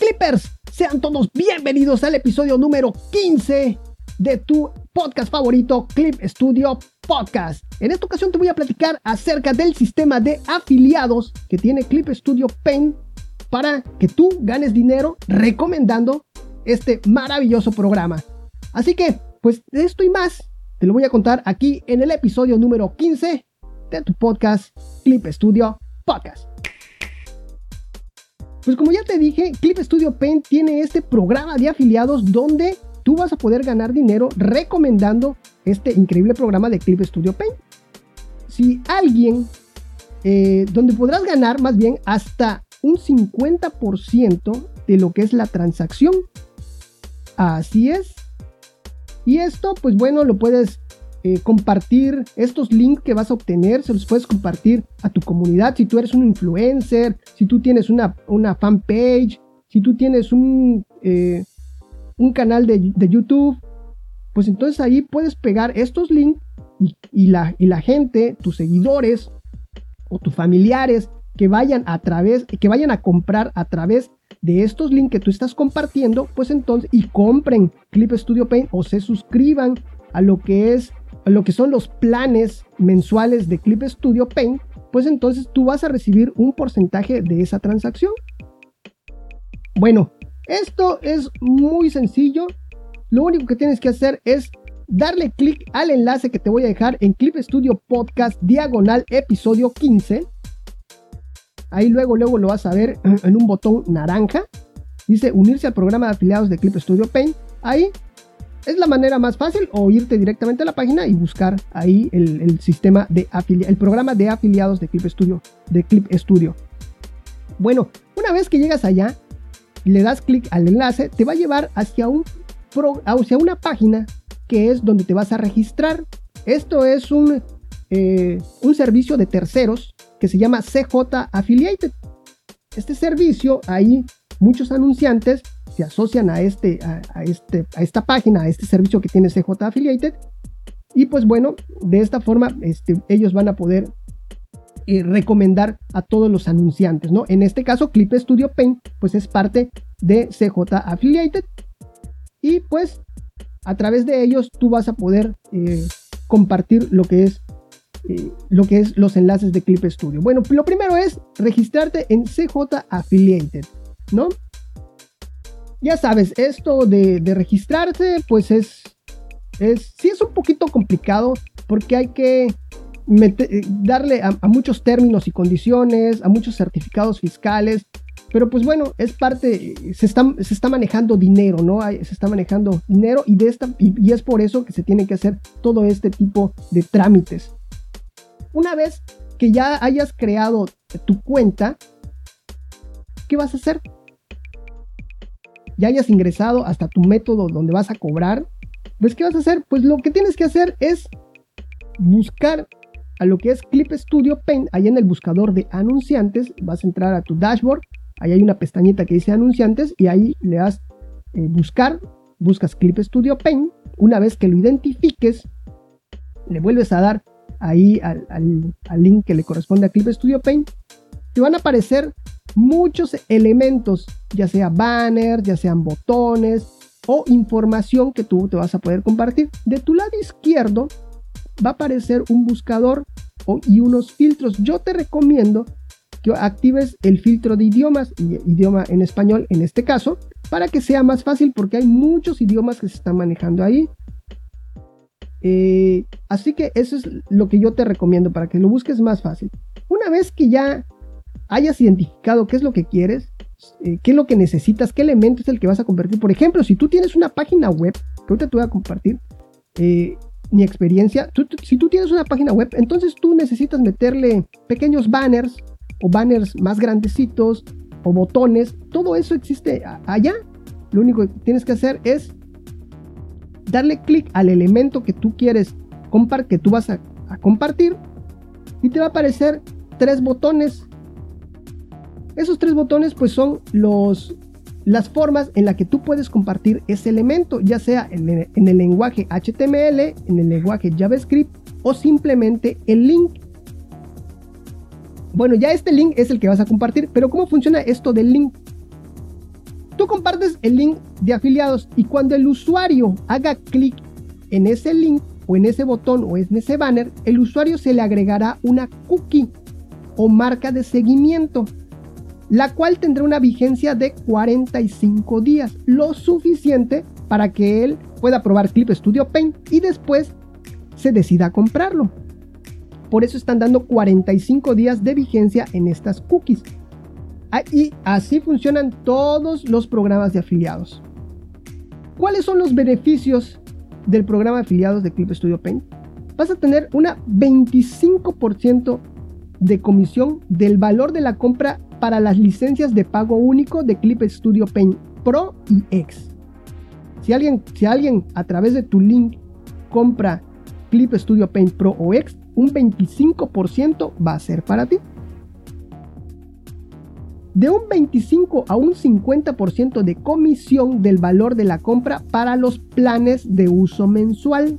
Clippers, sean todos bienvenidos al episodio número 15 de tu podcast favorito, Clip Studio Podcast. En esta ocasión te voy a platicar acerca del sistema de afiliados que tiene Clip Studio Paint para que tú ganes dinero recomendando este maravilloso programa. Así que, pues de esto y más, te lo voy a contar aquí en el episodio número 15 de tu podcast Clip Studio Podcast. Pues como ya te dije, Clip Studio Paint tiene este programa de afiliados donde tú vas a poder ganar dinero recomendando este increíble programa de Clip Studio Paint. Si alguien, eh, donde podrás ganar más bien hasta un 50% de lo que es la transacción. Así es. Y esto, pues bueno, lo puedes eh, compartir estos links que vas a obtener, se los puedes compartir a tu comunidad. Si tú eres un influencer, si tú tienes una, una fanpage, si tú tienes un, eh, un canal de, YouTube, pues entonces ahí puedes pegar estos links y, la, y la gente, tus seguidores o tus familiares que vayan a través, que vayan a comprar a través de estos links que tú estás compartiendo, pues entonces, y compren Clip Studio Paint o se suscriban a lo que es lo que son los planes mensuales de Clip Studio Paint, pues entonces tú vas a recibir un porcentaje de esa transacción. Bueno, esto es muy sencillo. Lo único que tienes que hacer es darle clic al enlace que te voy a dejar en Clip Studio Podcast diagonal episodio 15. Ahí luego, luego lo vas a ver en un botón naranja. Dice unirse al programa de afiliados de Clip Studio Paint. Ahí es la manera más fácil o irte directamente a la página y buscar ahí el, sistema de el programa de afiliados de Clip Studio, de Clip Studio. Bueno, una vez que llegas allá, le das clic al enlace, te va a llevar hacia, un hacia una página que es donde te vas a registrar. Esto es un, eh, un servicio de terceros que se llama CJ Affiliated. Este servicio, ahí muchos anunciantes se asocian a, este, a, este, a esta página, a este servicio que tiene CJ Affiliated. Y pues bueno, de esta forma este, ellos van a poder eh, recomendar a todos los anunciantes, ¿no? En este caso, Clip Studio Paint, pues es parte de CJ Affiliated. Y pues a través de ellos tú vas a poder eh, compartir lo que es eh, lo que es los enlaces de Clip Studio. Bueno, lo primero es registrarte en CJ Affiliated, ¿no? Ya sabes, esto de, registrarse, pues es, es, sí es un poquito complicado porque hay que darle a, muchos términos y condiciones, a muchos certificados fiscales, pero pues bueno, es parte, se está, se está manejando dinero, ¿no? se está manejando dinero y, de esta, y es por eso que se tiene que hacer todo este tipo de trámites. Una vez que ya hayas creado tu cuenta, ¿qué vas a hacer? Ya hayas ingresado hasta tu método donde vas a cobrar, pues ¿qué vas a hacer? Pues lo que tienes que hacer es buscar a lo que es Clip Studio Paint, ahí en el buscador de anunciantes, vas a entrar a tu dashboard, ahí hay una pestañita que dice anunciantes y ahí le das eh, buscar, buscas Clip Studio Paint, una vez que lo identifiques, le vuelves a dar ahí al link que le corresponde a Clip Studio Paint, te van a aparecer muchos elementos, ya sea banner, ya sean botones o información que tú te vas a poder compartir. De tu lado izquierdo va a aparecer un buscador y unos filtros. Yo te recomiendo que actives el filtro de idiomas, idioma en español en este caso, para que sea más fácil porque hay muchos idiomas que se están manejando ahí. Eh, así que eso es lo que yo te recomiendo para que lo busques más fácil. Una vez que ya hayas identificado qué es lo que quieres, eh, qué es lo que necesitas, qué elemento es el que vas a convertir. Por ejemplo, si tú tienes una página web, que ahorita te voy a compartir eh, mi experiencia, si tú tienes una página web, entonces tú necesitas meterle pequeños banners o banners más grandecitos o botones, todo eso existe allá. Lo único que tienes que hacer es darle clic al elemento que tú quieres que tú vas a compartir y te va a aparecer tres botones esos tres botones pues son los, las formas en las que tú puedes compartir ese elemento, ya sea en, el lenguaje HTML, en el lenguaje JavaScript o simplemente el link. Bueno, ya este link es el que vas a compartir, pero ¿cómo funciona esto del link? Tú compartes el link de afiliados y cuando el usuario haga clic en ese link o en ese botón o en ese banner, el usuario se le agregará una cookie o marca de seguimiento, la cual tendrá una vigencia de 45 días, lo suficiente para que él pueda probar Clip Studio Paint y después se decida a comprarlo. Por eso están dando 45 días de vigencia en estas cookies. Ah, y así funcionan todos los programas de afiliados. ¿Cuáles son los beneficios del programa de afiliados de Clip Studio Paint? Vas a tener una 25% de comisión del valor de la compra para las licencias de pago único de Clip Studio Paint Pro y X. Si alguien, si alguien a través de tu link compra Clip Studio Paint Pro o X, un 25% va a ser para ti. De un 25 a un 50% de comisión del valor de la compra para los planes de uso mensual.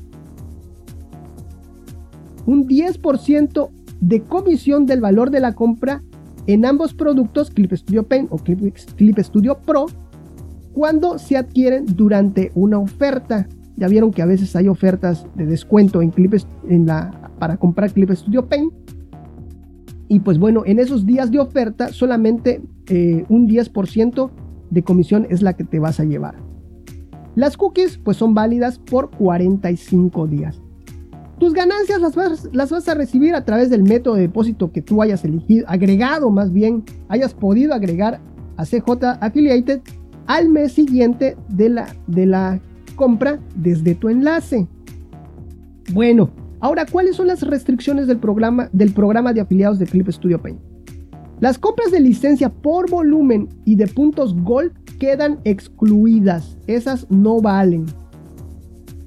Un 10% de comisión del valor de la compra en ambos productos Clip Studio Paint o Clip, Studio Pro cuando se adquieren durante una oferta. Ya vieron que a veces hay ofertas de descuento en, Clip, para comprar Clip Studio Paint. Y pues bueno, en esos días de oferta solamente eh, un 10% de comisión es la que te vas a llevar. Las cookies pues son válidas por 45 días. Tus ganancias las vas, las vas a recibir a través del método de depósito que tú hayas elegido, agregado más bien, hayas podido agregar a CJ Affiliated al mes siguiente de la, de la compra desde tu enlace. Bueno, ahora, ¿cuáles son las restricciones del programa, del programa de afiliados de Clip Studio Paint? Las compras de licencia por volumen y de puntos Gold quedan excluidas. Esas no valen.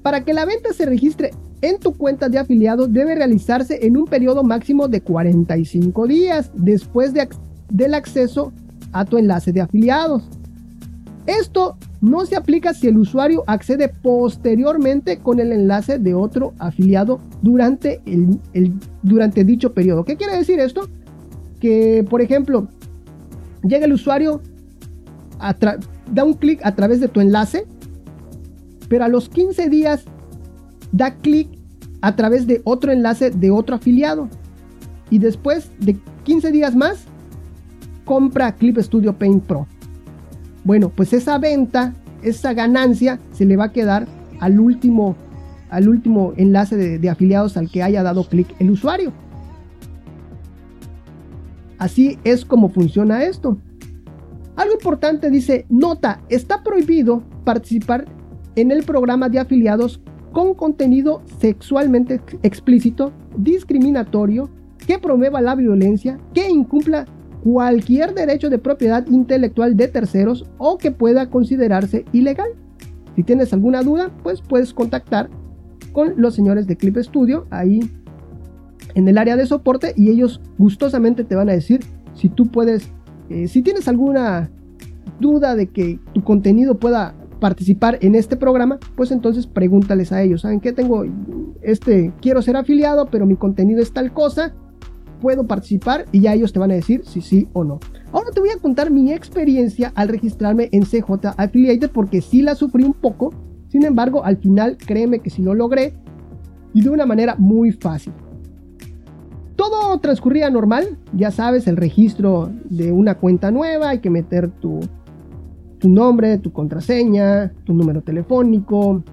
Para que la venta se registre en tu cuenta de afiliado debe realizarse en un periodo máximo de 45 días después de, del acceso a tu enlace de afiliados. Esto no se aplica si el usuario accede posteriormente con el enlace de otro afiliado durante, durante dicho periodo. ¿Qué quiere decir esto? Que, por ejemplo, llega el usuario, da un clic a través de tu enlace, pero a los 15 días da clic a través de otro enlace de otro afiliado. Y después de 15 días más, compra Clip Studio Paint Pro. Bueno, pues esa venta, esa ganancia se le va a quedar al último, al último enlace de, afiliados al que haya dado clic el usuario. Así es como funciona esto. Algo importante dice, nota, está prohibido participar en el programa de afiliados con contenido sexualmente explícito, discriminatorio, que promueva la violencia, que incumpla cualquier derecho de propiedad intelectual de terceros o que pueda considerarse ilegal. Si tienes alguna duda, pues puedes contactar con los señores de Clip Studio ahí en el área de soporte y ellos gustosamente te van a decir si tú puedes, eh, si tienes alguna duda de que tu contenido pueda participar en este programa, pues entonces pregúntales a ellos, ¿saben qué? Tengo este, quiero ser afiliado, pero mi contenido es tal cosa, puedo participar y ya ellos te van a decir si sí o no. Ahora te voy a contar mi experiencia al registrarme en CJ Affiliated porque sí la sufrí un poco. Sin embargo, al final créeme que sí lo logré y de una manera muy fácil. Todo transcurría normal, ya sabes, el registro de una cuenta nueva, hay que meter tu, tu nombre, tu contraseña, tu número telefónico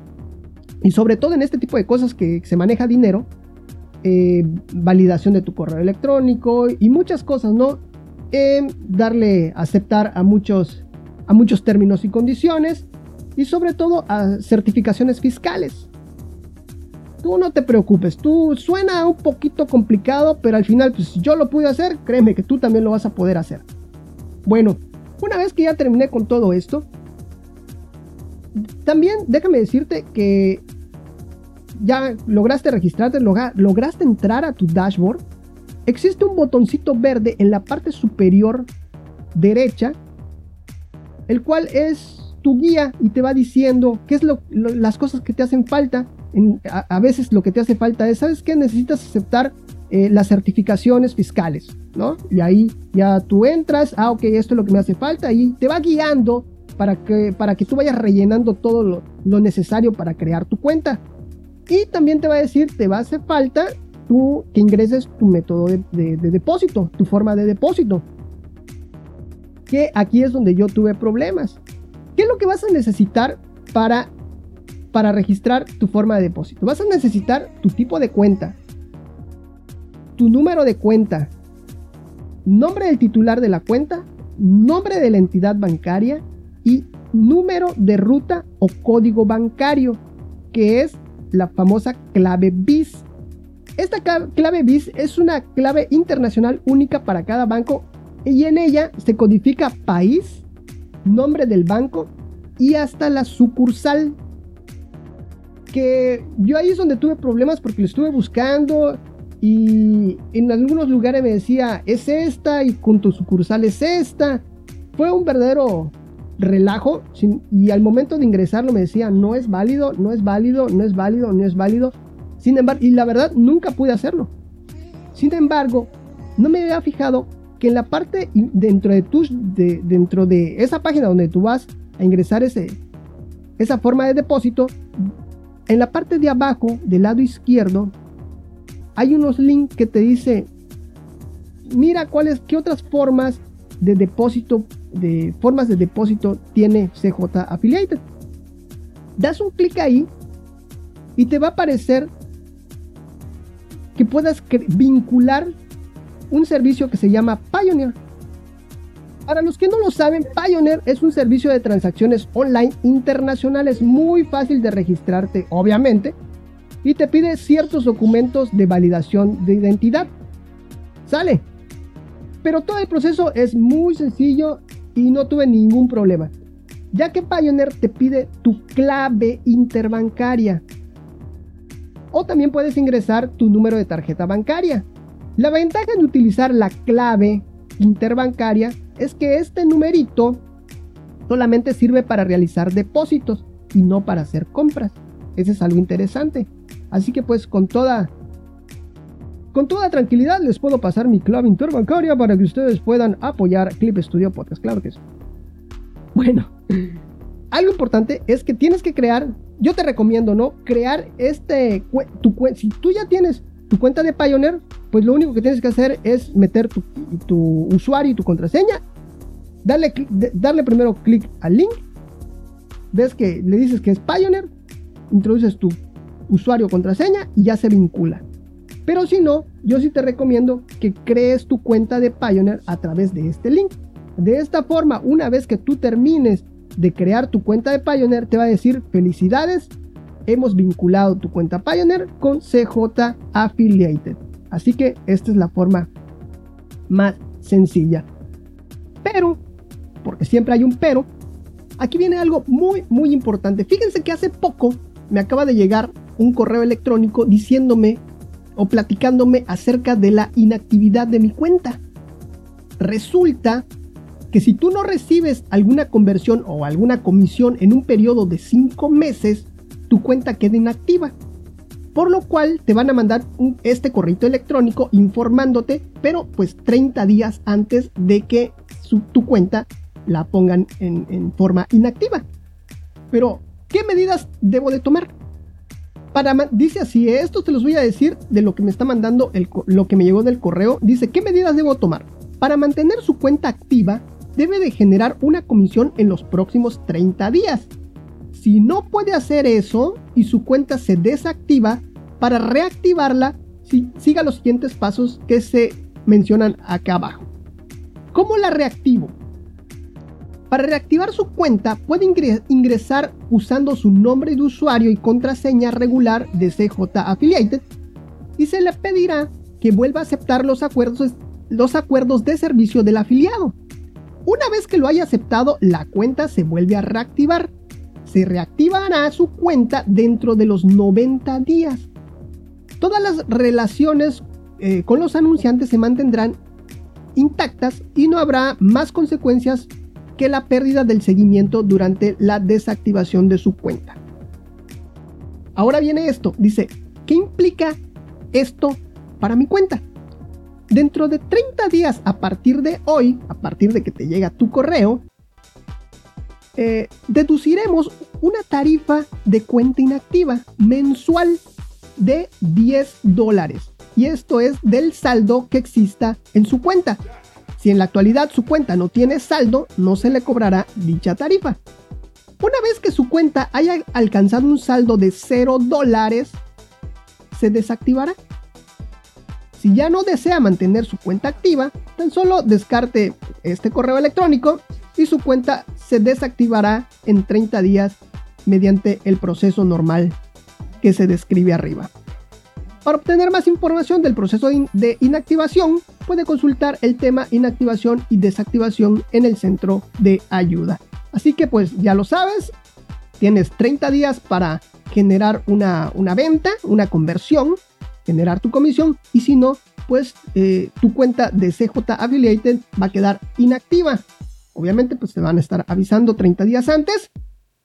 y sobre todo en este tipo de cosas que se maneja dinero, eh, validación de tu correo electrónico y muchas cosas, ¿no? Darle, aceptar a muchos, a muchos términos y condiciones y sobre todo a certificaciones fiscales. Tú no te preocupes, tú suena un poquito complicado, pero al final, pues si yo lo pude hacer, créeme que tú también lo vas a poder hacer. Bueno, una vez que ya terminé con todo esto, también déjame decirte que ya lograste registrarte, lograste entrar a tu dashboard, existe un botoncito verde en la parte superior derecha, el cual es tu guía y te va diciendo qué es lo, las cosas que te hacen falta. a, veces lo que te hace falta es, ¿sabes qué? Necesitas aceptar eh, las certificaciones fiscales, ¿no? Y ahí ya tú entras, ah, ok, esto es lo que me hace falta y te va guiando para que, para que tú vayas rellenando todo lo, lo necesario para crear tu cuenta. Y también te va a decir, te va a hacer falta tú que ingreses tu método de, depósito, tu forma de depósito. Que aquí es donde yo tuve problemas. ¿Qué es lo que vas a necesitar para, para registrar tu forma de depósito? Vas a necesitar tu tipo de cuenta, número de cuenta, nombre del titular de la cuenta, nombre de la entidad bancaria y número de ruta o código bancario, que es la famosa clave BIS. Esta clave BIS es una clave internacional única para cada banco y en ella se codifica país, nombre del banco y hasta la sucursal. Que yo ahí es donde tuve problemas porque lo estuve buscando y en algunos lugares me decía es esta y con tu sucursal es esta. Fue un verdadero relajo y al momento de ingresarlo me decía no es válido, no es válido, no es válido, no es válido. Sin embargo, y la verdad nunca pude hacerlo. Sin embargo, no me había fijado que en la parte dentro de de, dentro de esa página donde tú vas a ingresar ese esa forma de depósito, en la parte de abajo del lado izquierdo hay unos links que te dice mira cuáles qué otras formas de depósito de formas de depósito tiene CJ Affiliated. Das un clic ahí y te va a aparecer que puedas vincular un servicio que se llama Pioneer. Para los que no lo saben, Pioneer es un servicio de transacciones online internacionales muy fácil de registrarte, obviamente, y te pide ciertos documentos de validación de identidad. Sale. Pero todo el proceso es muy sencillo y no tuve ningún problema, ya que Pioneer te pide tu clave interbancaria. O también puedes ingresar tu número de tarjeta bancaria. La ventaja de utilizar la clave interbancaria es que este numerito solamente sirve para realizar depósitos y no para hacer compras. Ese es algo interesante. Así que pues con toda con toda tranquilidad les puedo pasar mi clave interbancaria para que ustedes puedan apoyar Clip Studio Podcast. Claro que sí. Bueno, algo importante es que tienes que crear, yo te recomiendo, ¿no? Crear este, tu si tú ya tienes tu cuenta de Pioneer, pues lo único que tienes que hacer es meter tu, usuario y tu contraseña, darle, darle primero clic al link, ves que le dices que es Pioneer, introduces tu usuario contraseña y ya se vincula. Pero si no, yo sí te recomiendo que crees tu cuenta de Pioneer a través de este link. De esta forma, una vez que tú termines de crear tu cuenta de Pioneer, te va a decir felicidades, hemos vinculado tu cuenta Pioneer con CJ Affiliated. Así que esta es la forma más sencilla. Pero, porque siempre hay un pero, aquí viene algo muy, muy importante. Fíjense que hace poco me acaba de llegar un correo electrónico diciéndome o platicándome acerca de la inactividad de mi cuenta. Resulta que si tú no recibes alguna conversión o alguna comisión en un periodo de 5 meses, tu cuenta queda inactiva. Por lo cual te van a mandar este correo electrónico informándote, pero pues 30 días antes de que tu cuenta la pongan en, en forma inactiva. Pero, ¿qué medidas debo de tomar? Dice así, esto te los voy a decir de lo que me está mandando el, lo que me llegó del correo. Dice, ¿qué medidas debo tomar? Para mantener su cuenta activa, debe de generar una comisión en los próximos 30 días. Si no puede hacer eso y su cuenta se desactiva, para reactivarla, siga los siguientes pasos que se mencionan acá abajo. ¿Cómo la reactivo? Para reactivar su cuenta puede ingresar usando su nombre de usuario y contraseña regular de CJ Affiliated y se le pedirá que vuelva a aceptar los acuerdos, los acuerdos de servicio del afiliado. Una vez que lo haya aceptado, la cuenta se vuelve a reactivar. Se reactivará su cuenta dentro de los 90 días. Todas las relaciones eh, con los anunciantes se mantendrán intactas y no habrá más consecuencias que la pérdida del seguimiento durante la desactivación de su cuenta. Ahora viene esto, dice, ¿qué implica esto para mi cuenta? Dentro de 30 días a partir de hoy, a partir de que te llega tu correo, eh, deduciremos una tarifa de cuenta inactiva mensual de 10 dólares. Y esto es del saldo que exista en su cuenta. Si en la actualidad su cuenta no tiene saldo, no se le cobrará dicha tarifa. Una vez que su cuenta haya alcanzado un saldo de 0 dólares, se desactivará. Si ya no desea mantener su cuenta activa, tan solo descarte este correo electrónico y su cuenta se desactivará en 30 días mediante el proceso normal que se describe arriba. Para obtener más información del proceso de inactivación, puede consultar el tema inactivación y desactivación en el centro de ayuda. Así que pues ya lo sabes, tienes 30 días para generar una, venta, una conversión, generar tu comisión y si no, pues eh, tu cuenta de CJ Affiliated va a quedar inactiva. Obviamente pues te van a estar avisando 30 días antes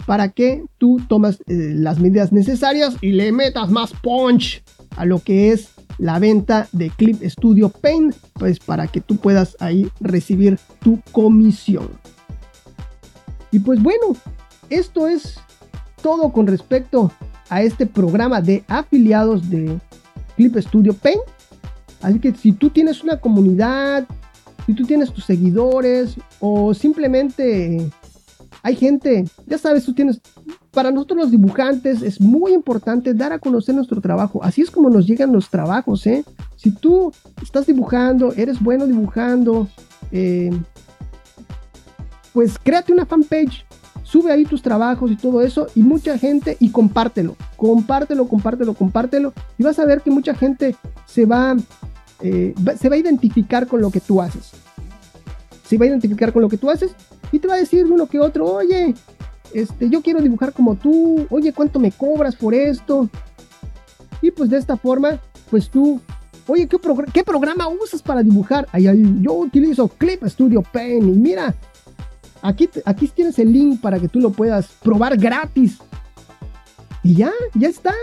para que tú tomas eh, las medidas necesarias y le metas más punch a lo que es la venta de Clip Studio Paint, pues para que tú puedas ahí recibir tu comisión. Y pues bueno, esto es todo con respecto a este programa de afiliados de Clip Studio Paint. Así que si tú tienes una comunidad, si tú tienes tus seguidores o simplemente hay gente, ya sabes, tú tienes, para nosotros los dibujantes es muy importante dar a conocer nuestro trabajo. Así es como nos llegan los trabajos, ¿eh? Si tú estás dibujando, eres bueno dibujando, eh, pues créate una fanpage, sube ahí tus trabajos y todo eso y mucha gente y compártelo, compártelo, compártelo, compártelo y vas a ver que mucha gente se eh, se va a identificar con lo que tú haces. Se va a identificar con lo que tú haces y te va a decir uno que otro, oye, este, yo quiero dibujar como tú, oye, ¿cuánto me cobras por esto? Y pues de esta forma, pues tú, oye, ¿qué, ¿qué programa usas para dibujar? Ahí, yo utilizo Clip Studio Paint y mira, aquí, aquí tienes el link para que tú lo puedas probar gratis. Y ya, ya está.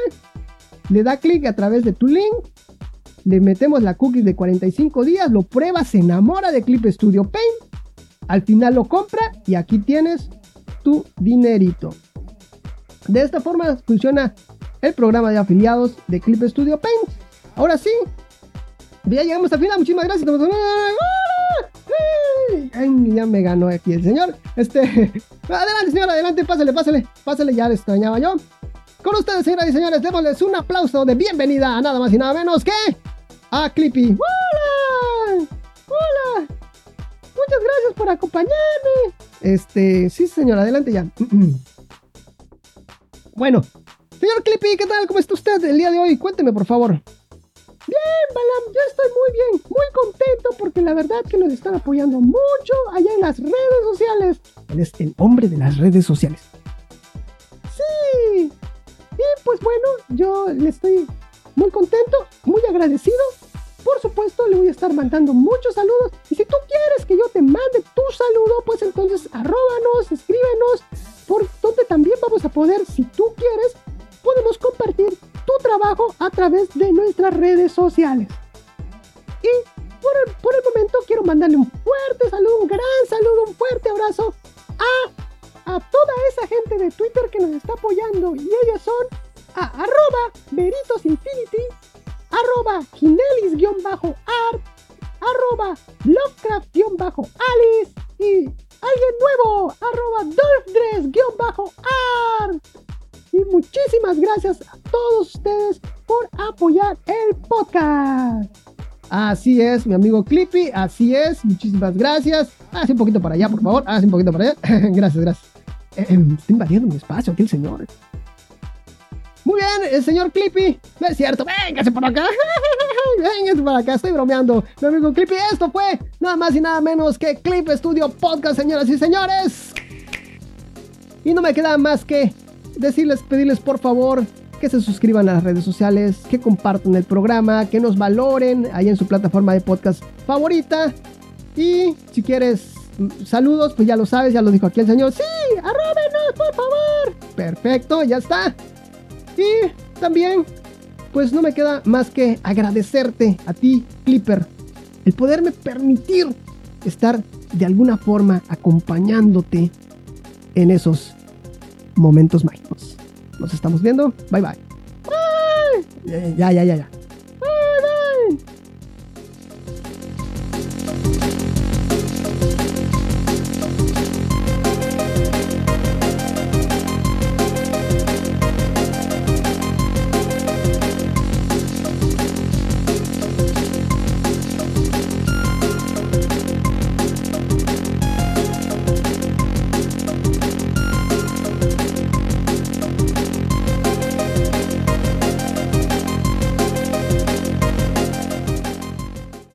Le da clic a través de tu link. Le metemos la cookie de 45 días, lo pruebas, se enamora de Clip Studio Paint al final lo compra y aquí tienes tu dinerito. De esta forma funciona el programa de afiliados de Clip Studio Paint. Ahora sí, ya llegamos al final. Muchísimas gracias. ya me ganó aquí el señor. Este, adelante, señor, adelante, pásale, pásale, pásale, ya le extrañaba yo. Con ustedes, señoras y señores, démosles un aplauso de bienvenida a nada más y nada menos que a Clippy. ¡Hola! ¡Hola! Muchas gracias por acompañarme. Este, sí, señor, adelante ya. Bueno, señor Clippy, ¿qué tal? ¿Cómo está usted el día de hoy? Cuénteme, por favor. Bien, Balam, yo estoy muy bien, muy contento porque la verdad que nos están apoyando mucho allá en las redes sociales. Él es el hombre de las redes sociales. Sí. Y pues bueno, yo le estoy muy contento, muy agradecido por supuesto, le voy a estar mandando muchos saludos. Y si tú quieres que yo te mande tu saludo, pues entonces arróbanos, escríbenos, por donde también vamos a poder, si tú quieres, podemos compartir tu trabajo a través de nuestras redes sociales. Y por el, por el momento quiero mandarle un fuerte saludo, un gran saludo, un fuerte abrazo a, a toda esa gente de Twitter que nos está apoyando. Y ellas mi amigo Clippy, así es, muchísimas gracias. Hace un poquito para allá, por favor, hace un poquito para allá. gracias, gracias. Eh, eh, invadiendo mi espacio aquí el señor. Muy bien, el señor Clippy. No es cierto, véngase por acá. véngase por acá, estoy bromeando. Mi amigo Clippy, esto fue nada más y nada menos que Clip Studio Podcast, señoras y señores. Y no me queda más que decirles, pedirles por favor que se suscriban a las redes sociales, que compartan el programa, que nos valoren ahí en su plataforma de podcast favorita. Y si quieres mm, saludos, pues ya lo sabes, ya lo dijo aquí el señor. Sí, arróbenos, por favor. Perfecto, ya está. Y también, pues no me queda más que agradecerte a ti, Clipper, el poderme permitir estar de alguna forma acompañándote en esos momentos mágicos. Nos estamos viendo. Bye bye. Ya, ya, ya, ya.